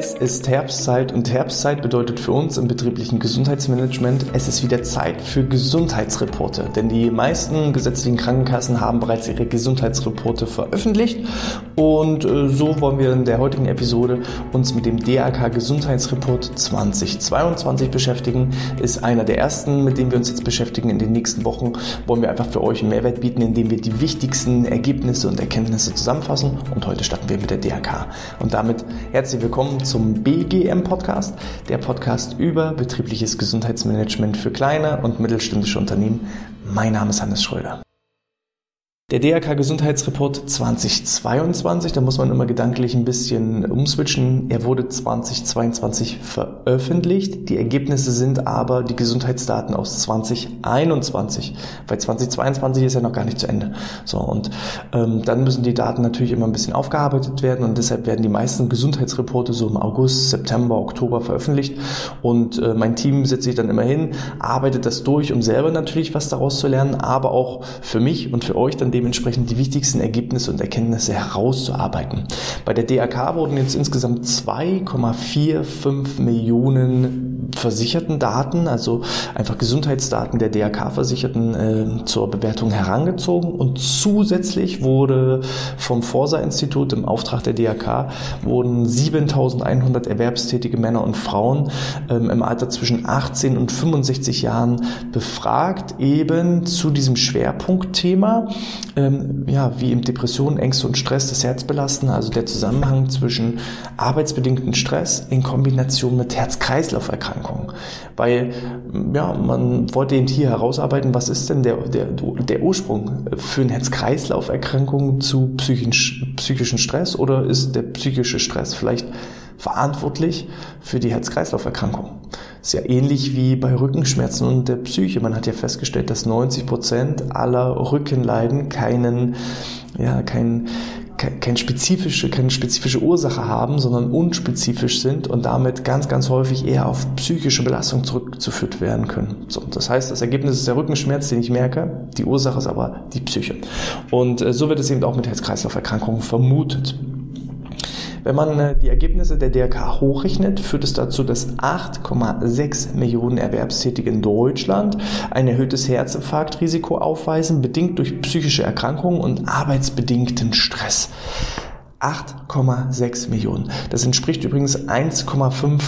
Es ist Herbstzeit und Herbstzeit bedeutet für uns im betrieblichen Gesundheitsmanagement, es ist wieder Zeit für Gesundheitsreporte. Denn die meisten gesetzlichen Krankenkassen haben bereits ihre Gesundheitsreporte veröffentlicht und äh, so wollen wir in der heutigen Episode uns mit dem DAK Gesundheitsreport 2022 beschäftigen. Ist einer der ersten, mit dem wir uns jetzt beschäftigen. In den nächsten Wochen wollen wir einfach für euch einen Mehrwert bieten, indem wir die wichtigsten Ergebnisse und Erkenntnisse zusammenfassen. Und heute starten wir mit der DAK. Und damit herzlich willkommen zum BGM Podcast, der Podcast über betriebliches Gesundheitsmanagement für kleine und mittelständische Unternehmen. Mein Name ist Hannes Schröder. Der DRK Gesundheitsreport 2022, da muss man immer gedanklich ein bisschen umswitchen. Er wurde 2022 veröffentlicht. Die Ergebnisse sind aber die Gesundheitsdaten aus 2021, weil 2022 ist ja noch gar nicht zu Ende. So und ähm, dann müssen die Daten natürlich immer ein bisschen aufgearbeitet werden und deshalb werden die meisten Gesundheitsreporte so im August, September, Oktober veröffentlicht und äh, mein Team setzt sich dann immer hin, arbeitet das durch, um selber natürlich was daraus zu lernen, aber auch für mich und für euch dann dementsprechend die wichtigsten Ergebnisse und Erkenntnisse herauszuarbeiten. Bei der DRK wurden jetzt insgesamt 2,45 Millionen versicherten Daten, also einfach Gesundheitsdaten der DRK-Versicherten äh, zur Bewertung herangezogen und zusätzlich wurde vom Forsa-Institut im Auftrag der DRK wurden 7100 erwerbstätige Männer und Frauen ähm, im Alter zwischen 18 und 65 Jahren befragt, eben zu diesem Schwerpunktthema ähm, ja, wie eben Depressionen, Ängste und Stress das Herz belasten, also der Zusammenhang zwischen arbeitsbedingten Stress in Kombination mit Herz-Kreislauf-Erkrankungen. Weil ja, man wollte eben hier herausarbeiten, was ist denn der, der, der Ursprung für eine Herz-Kreislauf-Erkrankung zu psychischen, psychischen Stress oder ist der psychische Stress vielleicht verantwortlich für die Herz-Kreislauf-Erkrankung. Ist ja ähnlich wie bei Rückenschmerzen und der Psyche. Man hat ja festgestellt, dass 90 Prozent aller Rückenleiden keinen, ja, kein, kein spezifische, keine spezifische Ursache haben, sondern unspezifisch sind und damit ganz, ganz häufig eher auf psychische Belastung zurückzuführt werden können. So, das heißt, das Ergebnis ist der Rückenschmerz, den ich merke. Die Ursache ist aber die Psyche. Und äh, so wird es eben auch mit Herz-Kreislauf-Erkrankungen vermutet. Wenn man äh, die Ergebnisse der DRK hochrechnet, führt es dazu, dass 8,6 Millionen Erwerbstätige in Deutschland ein erhöhtes Herzinfarktrisiko aufweisen, bedingt durch psychische Erkrankungen und arbeitsbedingten Stress. 8,6 Millionen. Das entspricht übrigens 1,5,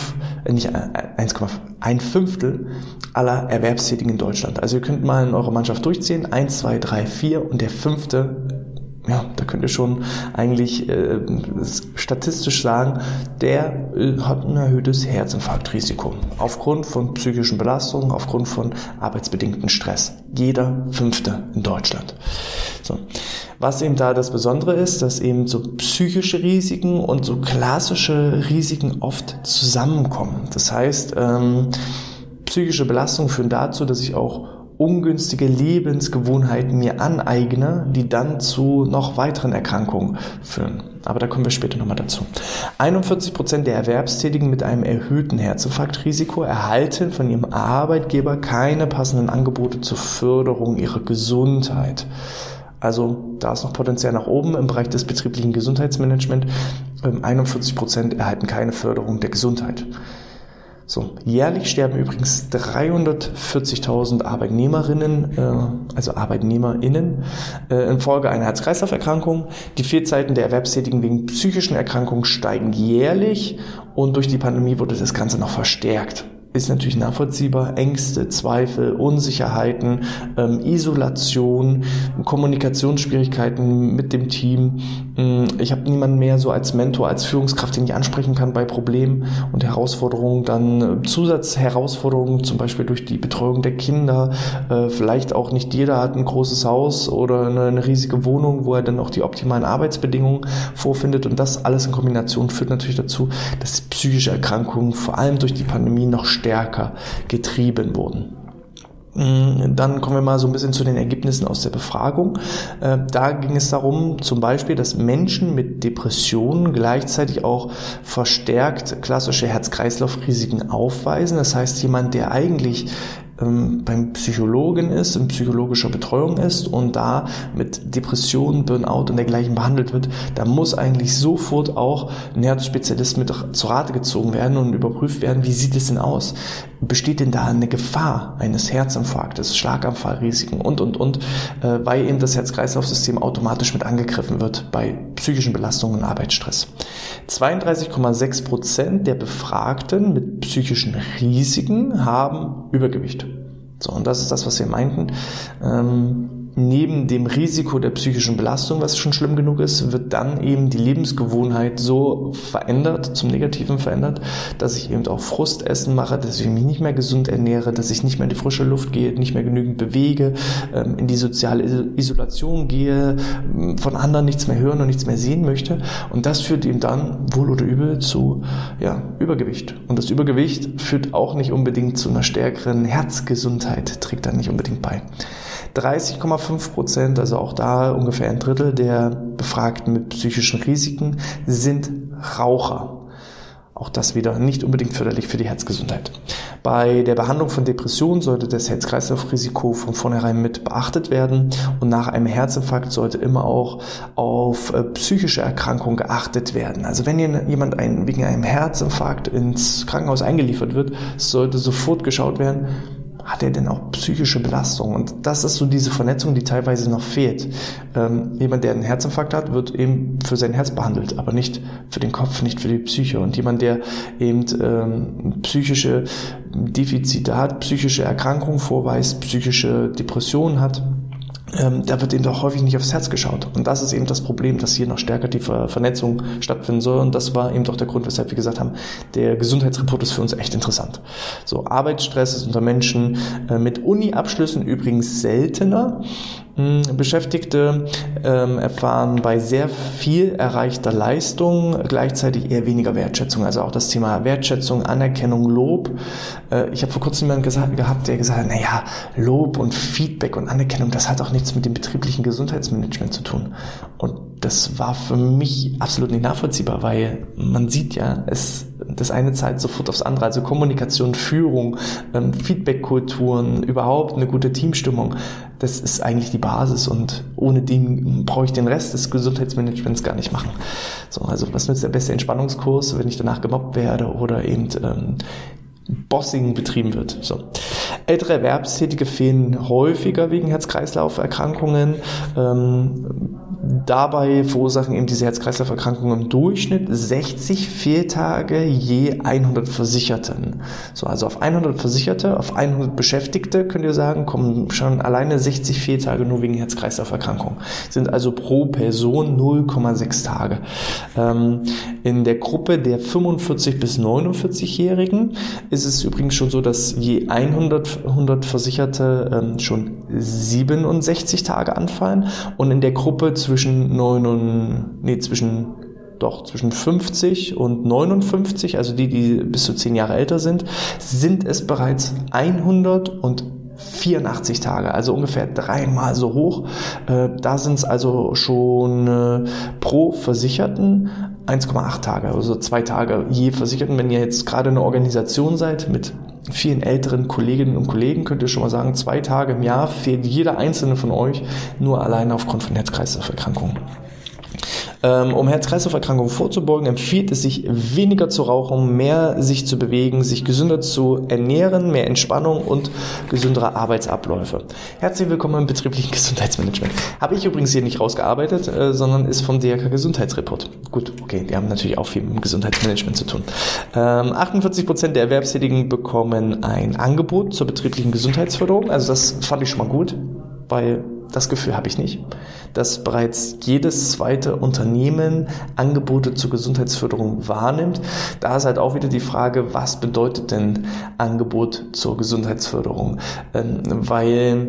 äh, nicht 1,5, äh, ein Fünftel aller Erwerbstätigen in Deutschland. Also ihr könnt mal in eurer Mannschaft durchziehen. 1, 2, 3, 4 und der fünfte ja, da könnt ihr schon eigentlich äh, statistisch sagen, der äh, hat ein erhöhtes Herzinfarktrisiko aufgrund von psychischen Belastungen, aufgrund von arbeitsbedingten Stress. Jeder Fünfte in Deutschland. So. Was eben da das Besondere ist, dass eben so psychische Risiken und so klassische Risiken oft zusammenkommen. Das heißt, ähm, psychische Belastungen führen dazu, dass ich auch ungünstige Lebensgewohnheiten mir aneigne, die dann zu noch weiteren Erkrankungen führen. Aber da kommen wir später nochmal dazu. 41 Prozent der Erwerbstätigen mit einem erhöhten Herzinfarktrisiko erhalten von ihrem Arbeitgeber keine passenden Angebote zur Förderung ihrer Gesundheit. Also da ist noch Potenzial nach oben im Bereich des betrieblichen Gesundheitsmanagements. 41 ähm, Prozent erhalten keine Förderung der Gesundheit. So, jährlich sterben übrigens 340.000 Arbeitnehmerinnen, äh, also ArbeitnehmerInnen, äh, infolge einer Herz-Kreislauf-Erkrankung. Die Fehlzeiten der Erwerbstätigen wegen psychischen Erkrankungen steigen jährlich und durch die Pandemie wurde das Ganze noch verstärkt ist natürlich nachvollziehbar. Ängste, Zweifel, Unsicherheiten, ähm, Isolation, Kommunikationsschwierigkeiten mit dem Team. Mm, ich habe niemanden mehr so als Mentor, als Führungskraft, den ich ansprechen kann bei Problemen und Herausforderungen. Dann äh, Zusatzherausforderungen, zum Beispiel durch die Betreuung der Kinder. Äh, vielleicht auch nicht jeder hat ein großes Haus oder eine, eine riesige Wohnung, wo er dann auch die optimalen Arbeitsbedingungen vorfindet. Und das alles in Kombination führt natürlich dazu, dass psychische Erkrankungen vor allem durch die Pandemie noch stärker getrieben wurden. Mm, dann kommen wir mal so ein bisschen zu den Ergebnissen aus der Befragung. Äh, da ging es darum, zum Beispiel, dass Menschen mit Depressionen gleichzeitig auch verstärkt klassische Herz-Kreislauf-Risiken aufweisen. Das heißt, jemand, der eigentlich ähm, beim Psychologen ist, in psychologischer Betreuung ist und da mit Depressionen, Burnout und dergleichen behandelt wird, da muss eigentlich sofort auch ein Herzspezialist mit zur Rate gezogen werden und überprüft werden, wie sieht es denn aus? Besteht denn da eine Gefahr eines Herzinfarktes, Schlaganfallrisiken und, und, und, äh, weil eben das Herz-Kreislauf-System automatisch mit angegriffen wird bei psychischen Belastungen und Arbeitsstress. 32,6 Prozent der Befragten mit psychischen Risiken haben Übergewicht. So, und das ist das, was wir meinten. Ähm, neben dem Risiko der psychischen Belastung, was schon schlimm genug ist, wird dann eben die Lebensgewohnheit so verändert, zum Negativen verändert, dass ich eben auch Frustessen mache, dass ich mich nicht mehr gesund ernähre, dass ich nicht mehr in die frische Luft gehe, nicht mehr genügend bewege, ähm, in die soziale Isolation gehe, von anderen nichts mehr hören und nichts mehr sehen möchte. Und das führt eben dann wohl oder übel zu ja, Übergewicht. Und das Übergewicht führt auch nicht unbedingt zu einer stärkeren Herzgesundheit, trägt dann nicht unbedingt bei. 30,5 Prozent, also auch da ungefähr ein Drittel der Befragten mit psychischen Risiken sind Raucher. Auch das wieder nicht unbedingt förderlich für die Herzgesundheit. Bei der Behandlung von Depressionen sollte das Herz-Kreislauf-Risiko von vornherein mit beachtet werden und nach einem Herzinfarkt sollte immer auch auf äh, psychische Erkrankungen geachtet werden. Also wenn jemand wegen einem Herzinfarkt ins Krankenhaus eingeliefert wird, sollte sofort geschaut werden, hat er denn auch psychische Belastung? Und das ist so diese Vernetzung, die teilweise noch fehlt. Ähm, jemand, der einen Herzinfarkt hat, wird eben für sein Herz behandelt, aber nicht für den Kopf, nicht für die Psyche. Und jemand, der eben ähm, psychische Defizite hat, psychische Erkrankungen vorweist, psychische Depressionen hat, ähm, da wird eben doch häufig nicht aufs Herz geschaut. Und das ist eben das Problem, dass hier noch stärker die Ver Vernetzung stattfinden soll. Und das war eben doch der Grund, weshalb wir gesagt haben, der Gesundheitsreport ist für uns echt interessant. So, Arbeitsstress ist unter Menschen äh, mit Uni-Abschlüssen übrigens seltener. Hm, Beschäftigte ähm, erfahren bei sehr viel erreichter Leistung gleichzeitig eher weniger Wertschätzung. Also auch das Thema Wertschätzung, Anerkennung, Lob. Äh, ich habe vor kurzem jemanden gesagt, gehabt, der gesagt hat, naja, Lob und Feedback und Anerkennung, das hat auch nichts mit dem betrieblichen Gesundheitsmanagement zu tun. Und das war für mich absolut nicht nachvollziehbar, weil man sieht ja, es, das eine zahlt sofort aufs andere. Also Kommunikation, Führung, ähm, Feedbackkulturen, überhaupt eine gute Teamstimmung, das ist eigentlich die Basis und ohne den brauche ich den Rest des Gesundheitsmanagements gar nicht machen. So, also was nützt der beste Entspannungskurs, wenn ich danach gemobbt werde oder eben ähm, Bossing betrieben wird. So. Ältere Erwerbstätige fehlen häufiger wegen Herz-Kreislauf-Erkrankungen. Ähm, Dabei verursachen eben diese Herz-Kreislauf-Erkrankungen im Durchschnitt 60 Fehltage je 100 Versicherten. So, also auf 100 Versicherte, auf 100 Beschäftigte könnt ihr sagen, kommen schon alleine 60 Fehltage nur wegen Herz-Kreislauf-Erkrankungen. Sind also pro Person 0,6 Tage. Ähm, in der Gruppe der 45 bis 49-Jährigen ist es übrigens schon so, dass je 100, 100 Versicherte ähm, schon 67 Tage anfallen und in der Gruppe zwischen zwischen 9 und, nee, zwischen, doch, zwischen 50 und 59, also die, die bis zu 10 Jahre älter sind, sind es bereits 100 und 84 Tage, also ungefähr dreimal so hoch. Äh, da sind es also schon äh, pro Versicherten 1,8 Tage, also zwei Tage je Versicherten. Wenn ihr jetzt gerade eine Organisation seid mit vielen älteren Kolleginnen und Kollegen, könnt ihr schon mal sagen, zwei Tage im Jahr fehlt jeder einzelne von euch nur alleine aufgrund von Herz-Kreislauf-Erkrankungen. Ähm, um Herz-Kreislauf-Erkrankungen vorzubeugen, empfiehlt es sich, weniger zu rauchen, mehr sich zu bewegen, sich gesünder zu ernähren, mehr Entspannung und gesündere Arbeitsabläufe. Herzlich willkommen im betrieblichen Gesundheitsmanagement. Habe ich übrigens hier nicht rausgearbeitet, äh, sondern ist vom DRK Gesundheitsreport. Gut, okay, die haben natürlich auch viel mit dem Gesundheitsmanagement zu tun. Ähm, 48 Prozent der Erwerbstätigen bekommen ein Angebot zur betrieblichen Gesundheitsförderung. Also das fand ich schon mal gut, weil das Gefühl habe ich nicht, dass bereits jedes zweite Unternehmen Angebote zur Gesundheitsförderung wahrnimmt. Da ist halt auch wieder die Frage, was bedeutet denn Angebot zur Gesundheitsförderung? Ähm, weil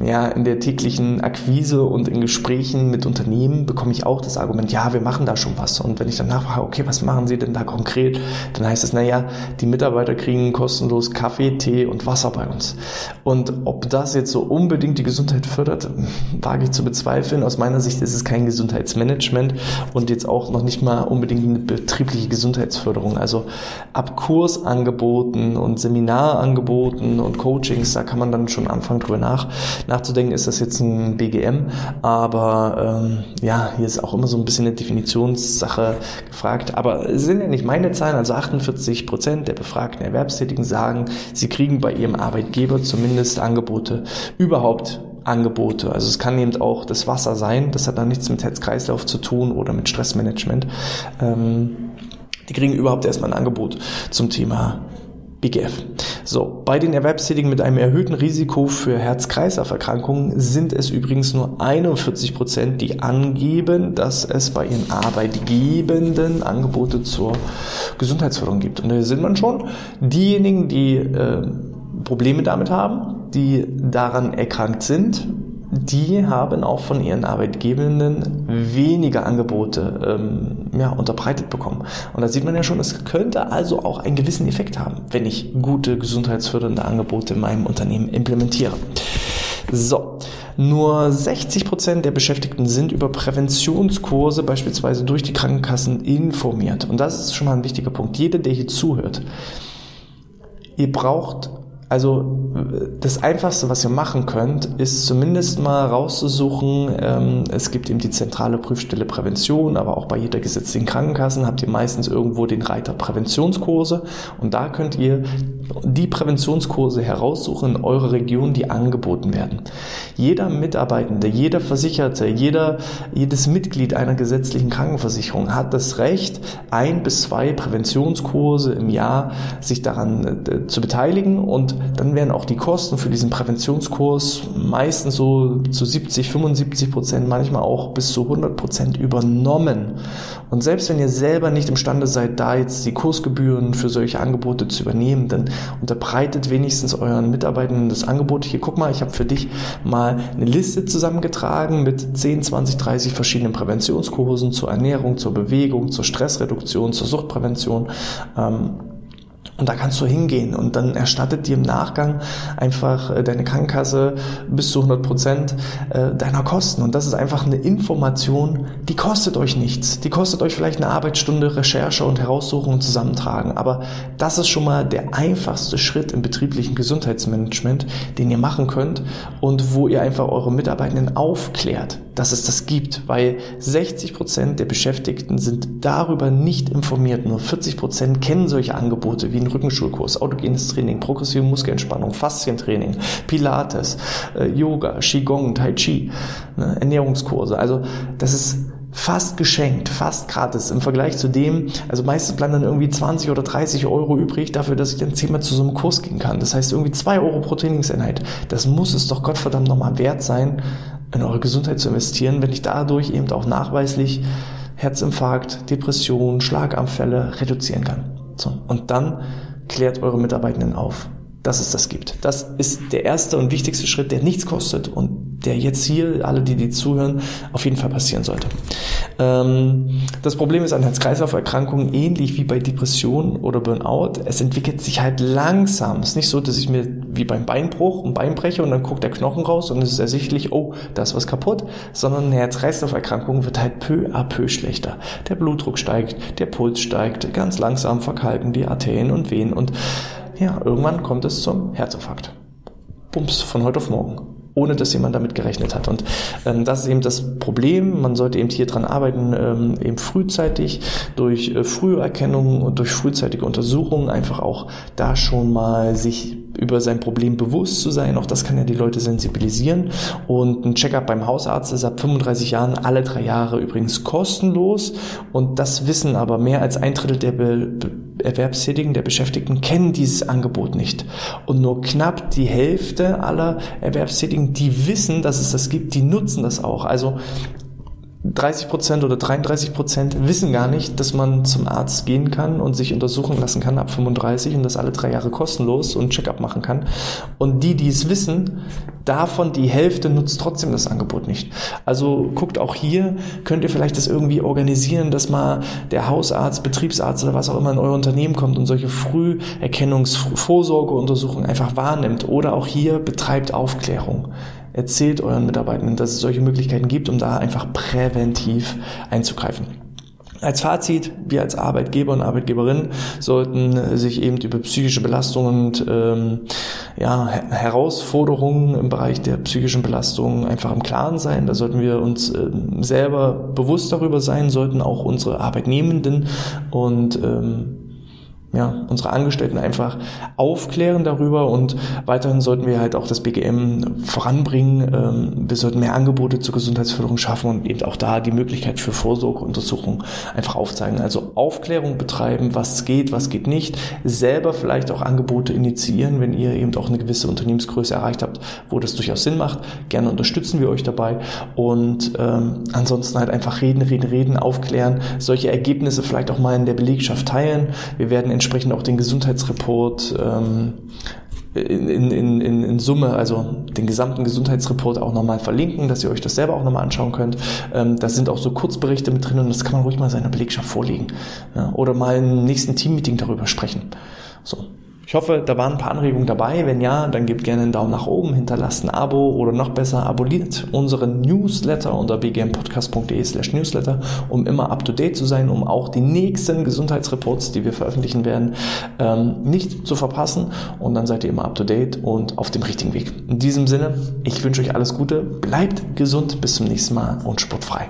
ja in der täglichen Akquise und in Gesprächen mit Unternehmen bekomme ich auch das Argument, ja, wir machen da schon was. Und wenn ich dann nachfrage, okay, was machen Sie denn da konkret? Dann heißt es, naja, die Mitarbeiter kriegen kostenlos Kaffee, Tee und Wasser bei uns. Und ob das jetzt so unbedingt die Gesundheit fördert, wage ich zu bezweifeln weiterführen. Aus meiner Sicht ist es kein Gesundheitsmanagement und jetzt auch noch nicht mal unbedingt eine betriebliche Gesundheitsförderung. Also ab Kursangeboten und Seminarangeboten und Coachings, da kann man dann schon anfangen drüber nach, nachzudenken, ist das jetzt ein BGM, aber ähm, ja, hier ist auch immer so ein bisschen eine Definitionssache gefragt, aber es sind ja nicht meine Zahlen, also 48 Prozent der befragten Erwerbstätigen sagen, sie kriegen bei ihrem Arbeitgeber zumindest Angebote, überhaupt Angebote. Also es kann eben auch das Wasser sein, das hat dann nichts mit Herz-Kreislauf zu tun oder mit Stressmanagement. Ähm, die kriegen überhaupt erstmal ein Angebot zum Thema BGF. So, bei den Erwerbstätigen mit einem erhöhten Risiko für Herz-Kreislauf-Erkrankungen sind es übrigens nur 41 Prozent, die angeben, dass es bei ihren Arbeitgebenden Angebote zur Gesundheitsförderung gibt. Und da sind man schon diejenigen, die äh, Probleme damit haben, die daran erkrankt sind, die haben auch von ihren Arbeitgebenden weniger Angebote ähm, ja, unterbreitet bekommen. Und da sieht man ja schon, es könnte also auch einen gewissen Effekt haben, wenn ich gute gesundheitsfördernde Angebote in meinem Unternehmen implementiere. So, nur 60 Prozent der Beschäftigten sind über Präventionskurse beispielsweise durch die Krankenkassen informiert. Und das ist schon mal ein wichtiger Punkt. Jeder, der hier zuhört, ihr braucht also das Einfachste, was ihr machen könnt, ist zumindest mal rauszusuchen, ähm, es gibt eben die zentrale Prüfstelle Prävention, aber auch bei jeder gesetzlichen Krankenkasse habt ihr meistens irgendwo den Reiter Präventionskurse. Und da könnt ihr die Präventionskurse heraussuchen in eurer Region, die angeboten werden. Jeder Mitarbeitende, jeder Versicherte, jeder, jedes Mitglied einer gesetzlichen Krankenversicherung hat das Recht, ein bis zwei Präventionskurse im Jahr sich daran äh, zu beteiligen und dann werden auch die Kosten für diesen Präventionskurs meistens so zu 70, 75 Prozent, manchmal auch bis zu 100 Prozent übernommen. Und selbst wenn ihr selber nicht imstande seid, da jetzt die Kursgebühren für solche Angebote zu übernehmen, dann unterbreitet wenigstens euren Mitarbeitenden das Angebot. Hier, guck mal, ich habe für dich mal eine Liste zusammengetragen mit 10, 20, 30 verschiedenen Präventionskursen zur Ernährung, zur Bewegung, zur Stressreduktion, zur Suchtprävention. Ähm, und da kannst du hingehen und dann erstattet dir im Nachgang einfach äh, deine Krankenkasse bis zu 100 Prozent äh, deiner Kosten. Und das ist einfach eine Information, die kostet euch nichts. Die kostet euch vielleicht eine Arbeitsstunde Recherche und Heraussuchen und Zusammentragen. Aber das ist schon mal der einfachste Schritt im betrieblichen Gesundheitsmanagement, den ihr machen könnt und wo ihr einfach eure Mitarbeitenden aufklärt dass es das gibt, weil 60 Prozent der Beschäftigten sind darüber nicht informiert. Nur 40 Prozent kennen solche Angebote wie einen Rückenschulkurs, autogenes Training, progressive Muskelentspannung, Faszientraining, Pilates, äh, Yoga, Qigong, Tai Chi, ne, Ernährungskurse. Also das ist fast geschenkt, fast gratis im Vergleich zu dem, also meistens bleiben dann irgendwie 20 oder 30 Euro übrig dafür, dass ich dann zehnmal zu so einem Kurs gehen kann. Das heißt irgendwie zwei Euro pro Trainingseinheit. Das muss es doch Gottverdammt nochmal wert sein, in eure Gesundheit zu investieren, wenn ich dadurch eben auch nachweislich Herzinfarkt, Depression, Schlaganfälle reduzieren kann. So, und dann klärt eure Mitarbeitenden auf, dass es das gibt. Das ist der erste und wichtigste Schritt, der nichts kostet und der jetzt hier, alle, die die zuhören, auf jeden Fall passieren sollte. Ähm, das Problem ist an Herz-Kreislauf-Erkrankungen ähnlich wie bei Depressionen oder Burnout. Es entwickelt sich halt langsam. Es ist nicht so, dass ich mir wie beim Beinbruch ein Bein breche und dann guckt der Knochen raus und es ist ersichtlich, oh, da ist was kaputt, sondern eine Herz-Kreislauf-Erkrankung wird halt peu à peu schlechter. Der Blutdruck steigt, der Puls steigt, ganz langsam verkalken die Arterien und Venen und ja, irgendwann kommt es zum Herzinfarkt. Bums, von heute auf morgen ohne dass jemand damit gerechnet hat. Und ähm, das ist eben das Problem. Man sollte eben hier dran arbeiten, ähm, eben frühzeitig durch äh, Früherkennung und durch frühzeitige Untersuchungen einfach auch da schon mal sich über sein Problem bewusst zu sein. Auch das kann ja die Leute sensibilisieren. Und ein Checkup beim Hausarzt ist ab 35 Jahren alle drei Jahre übrigens kostenlos. Und das wissen aber mehr als ein Drittel der Be Erwerbstätigen, der Beschäftigten kennen dieses Angebot nicht. Und nur knapp die Hälfte aller Erwerbstätigen, die wissen, dass es das gibt, die nutzen das auch. Also 30 Prozent oder 33 Prozent wissen gar nicht, dass man zum Arzt gehen kann und sich untersuchen lassen kann ab 35 und das alle drei Jahre kostenlos und Checkup machen kann. Und die, die es wissen, davon die Hälfte nutzt trotzdem das Angebot nicht. Also guckt auch hier, könnt ihr vielleicht das irgendwie organisieren, dass mal der Hausarzt, Betriebsarzt oder was auch immer in euer Unternehmen kommt und solche Früherkennungsvorsorgeuntersuchungen einfach wahrnimmt oder auch hier betreibt Aufklärung. Erzählt euren Mitarbeitenden, dass es solche Möglichkeiten gibt, um da einfach präventiv einzugreifen. Als Fazit, wir als Arbeitgeber und Arbeitgeberin sollten sich eben über psychische Belastungen und ähm, ja, Herausforderungen im Bereich der psychischen Belastung einfach im Klaren sein. Da sollten wir uns äh, selber bewusst darüber sein, sollten auch unsere Arbeitnehmenden und ähm, ja, unsere Angestellten einfach aufklären darüber und weiterhin sollten wir halt auch das BGM voranbringen. Ähm, wir sollten mehr Angebote zur Gesundheitsförderung schaffen und eben auch da die Möglichkeit für Vorsorgeuntersuchungen einfach aufzeigen. Also Aufklärung betreiben, was geht, was geht nicht. Selber vielleicht auch Angebote initiieren, wenn ihr eben auch eine gewisse Unternehmensgröße erreicht habt, wo das durchaus Sinn macht. Gerne unterstützen wir euch dabei und ähm, ansonsten halt einfach reden, reden, reden, aufklären, solche Ergebnisse vielleicht auch mal in der Belegschaft teilen. Wir werden entsprechend auch den Gesundheitsreport ähm, in, in, in, in Summe, also den gesamten Gesundheitsreport auch nochmal verlinken, dass ihr euch das selber auch nochmal anschauen könnt. Ähm, da sind auch so Kurzberichte mit drin und das kann man ruhig mal seiner Belegschaft vorlegen. Ja, oder mal im nächsten Teammeeting darüber sprechen. So. Ich hoffe, da waren ein paar Anregungen dabei. Wenn ja, dann gebt gerne einen Daumen nach oben, hinterlasst ein Abo oder noch besser, abonniert unseren Newsletter unter bgmpodcast.de slash newsletter, um immer up to date zu sein, um auch die nächsten Gesundheitsreports, die wir veröffentlichen werden, ähm, nicht zu verpassen. Und dann seid ihr immer up to date und auf dem richtigen Weg. In diesem Sinne, ich wünsche euch alles Gute, bleibt gesund, bis zum nächsten Mal und sportfrei.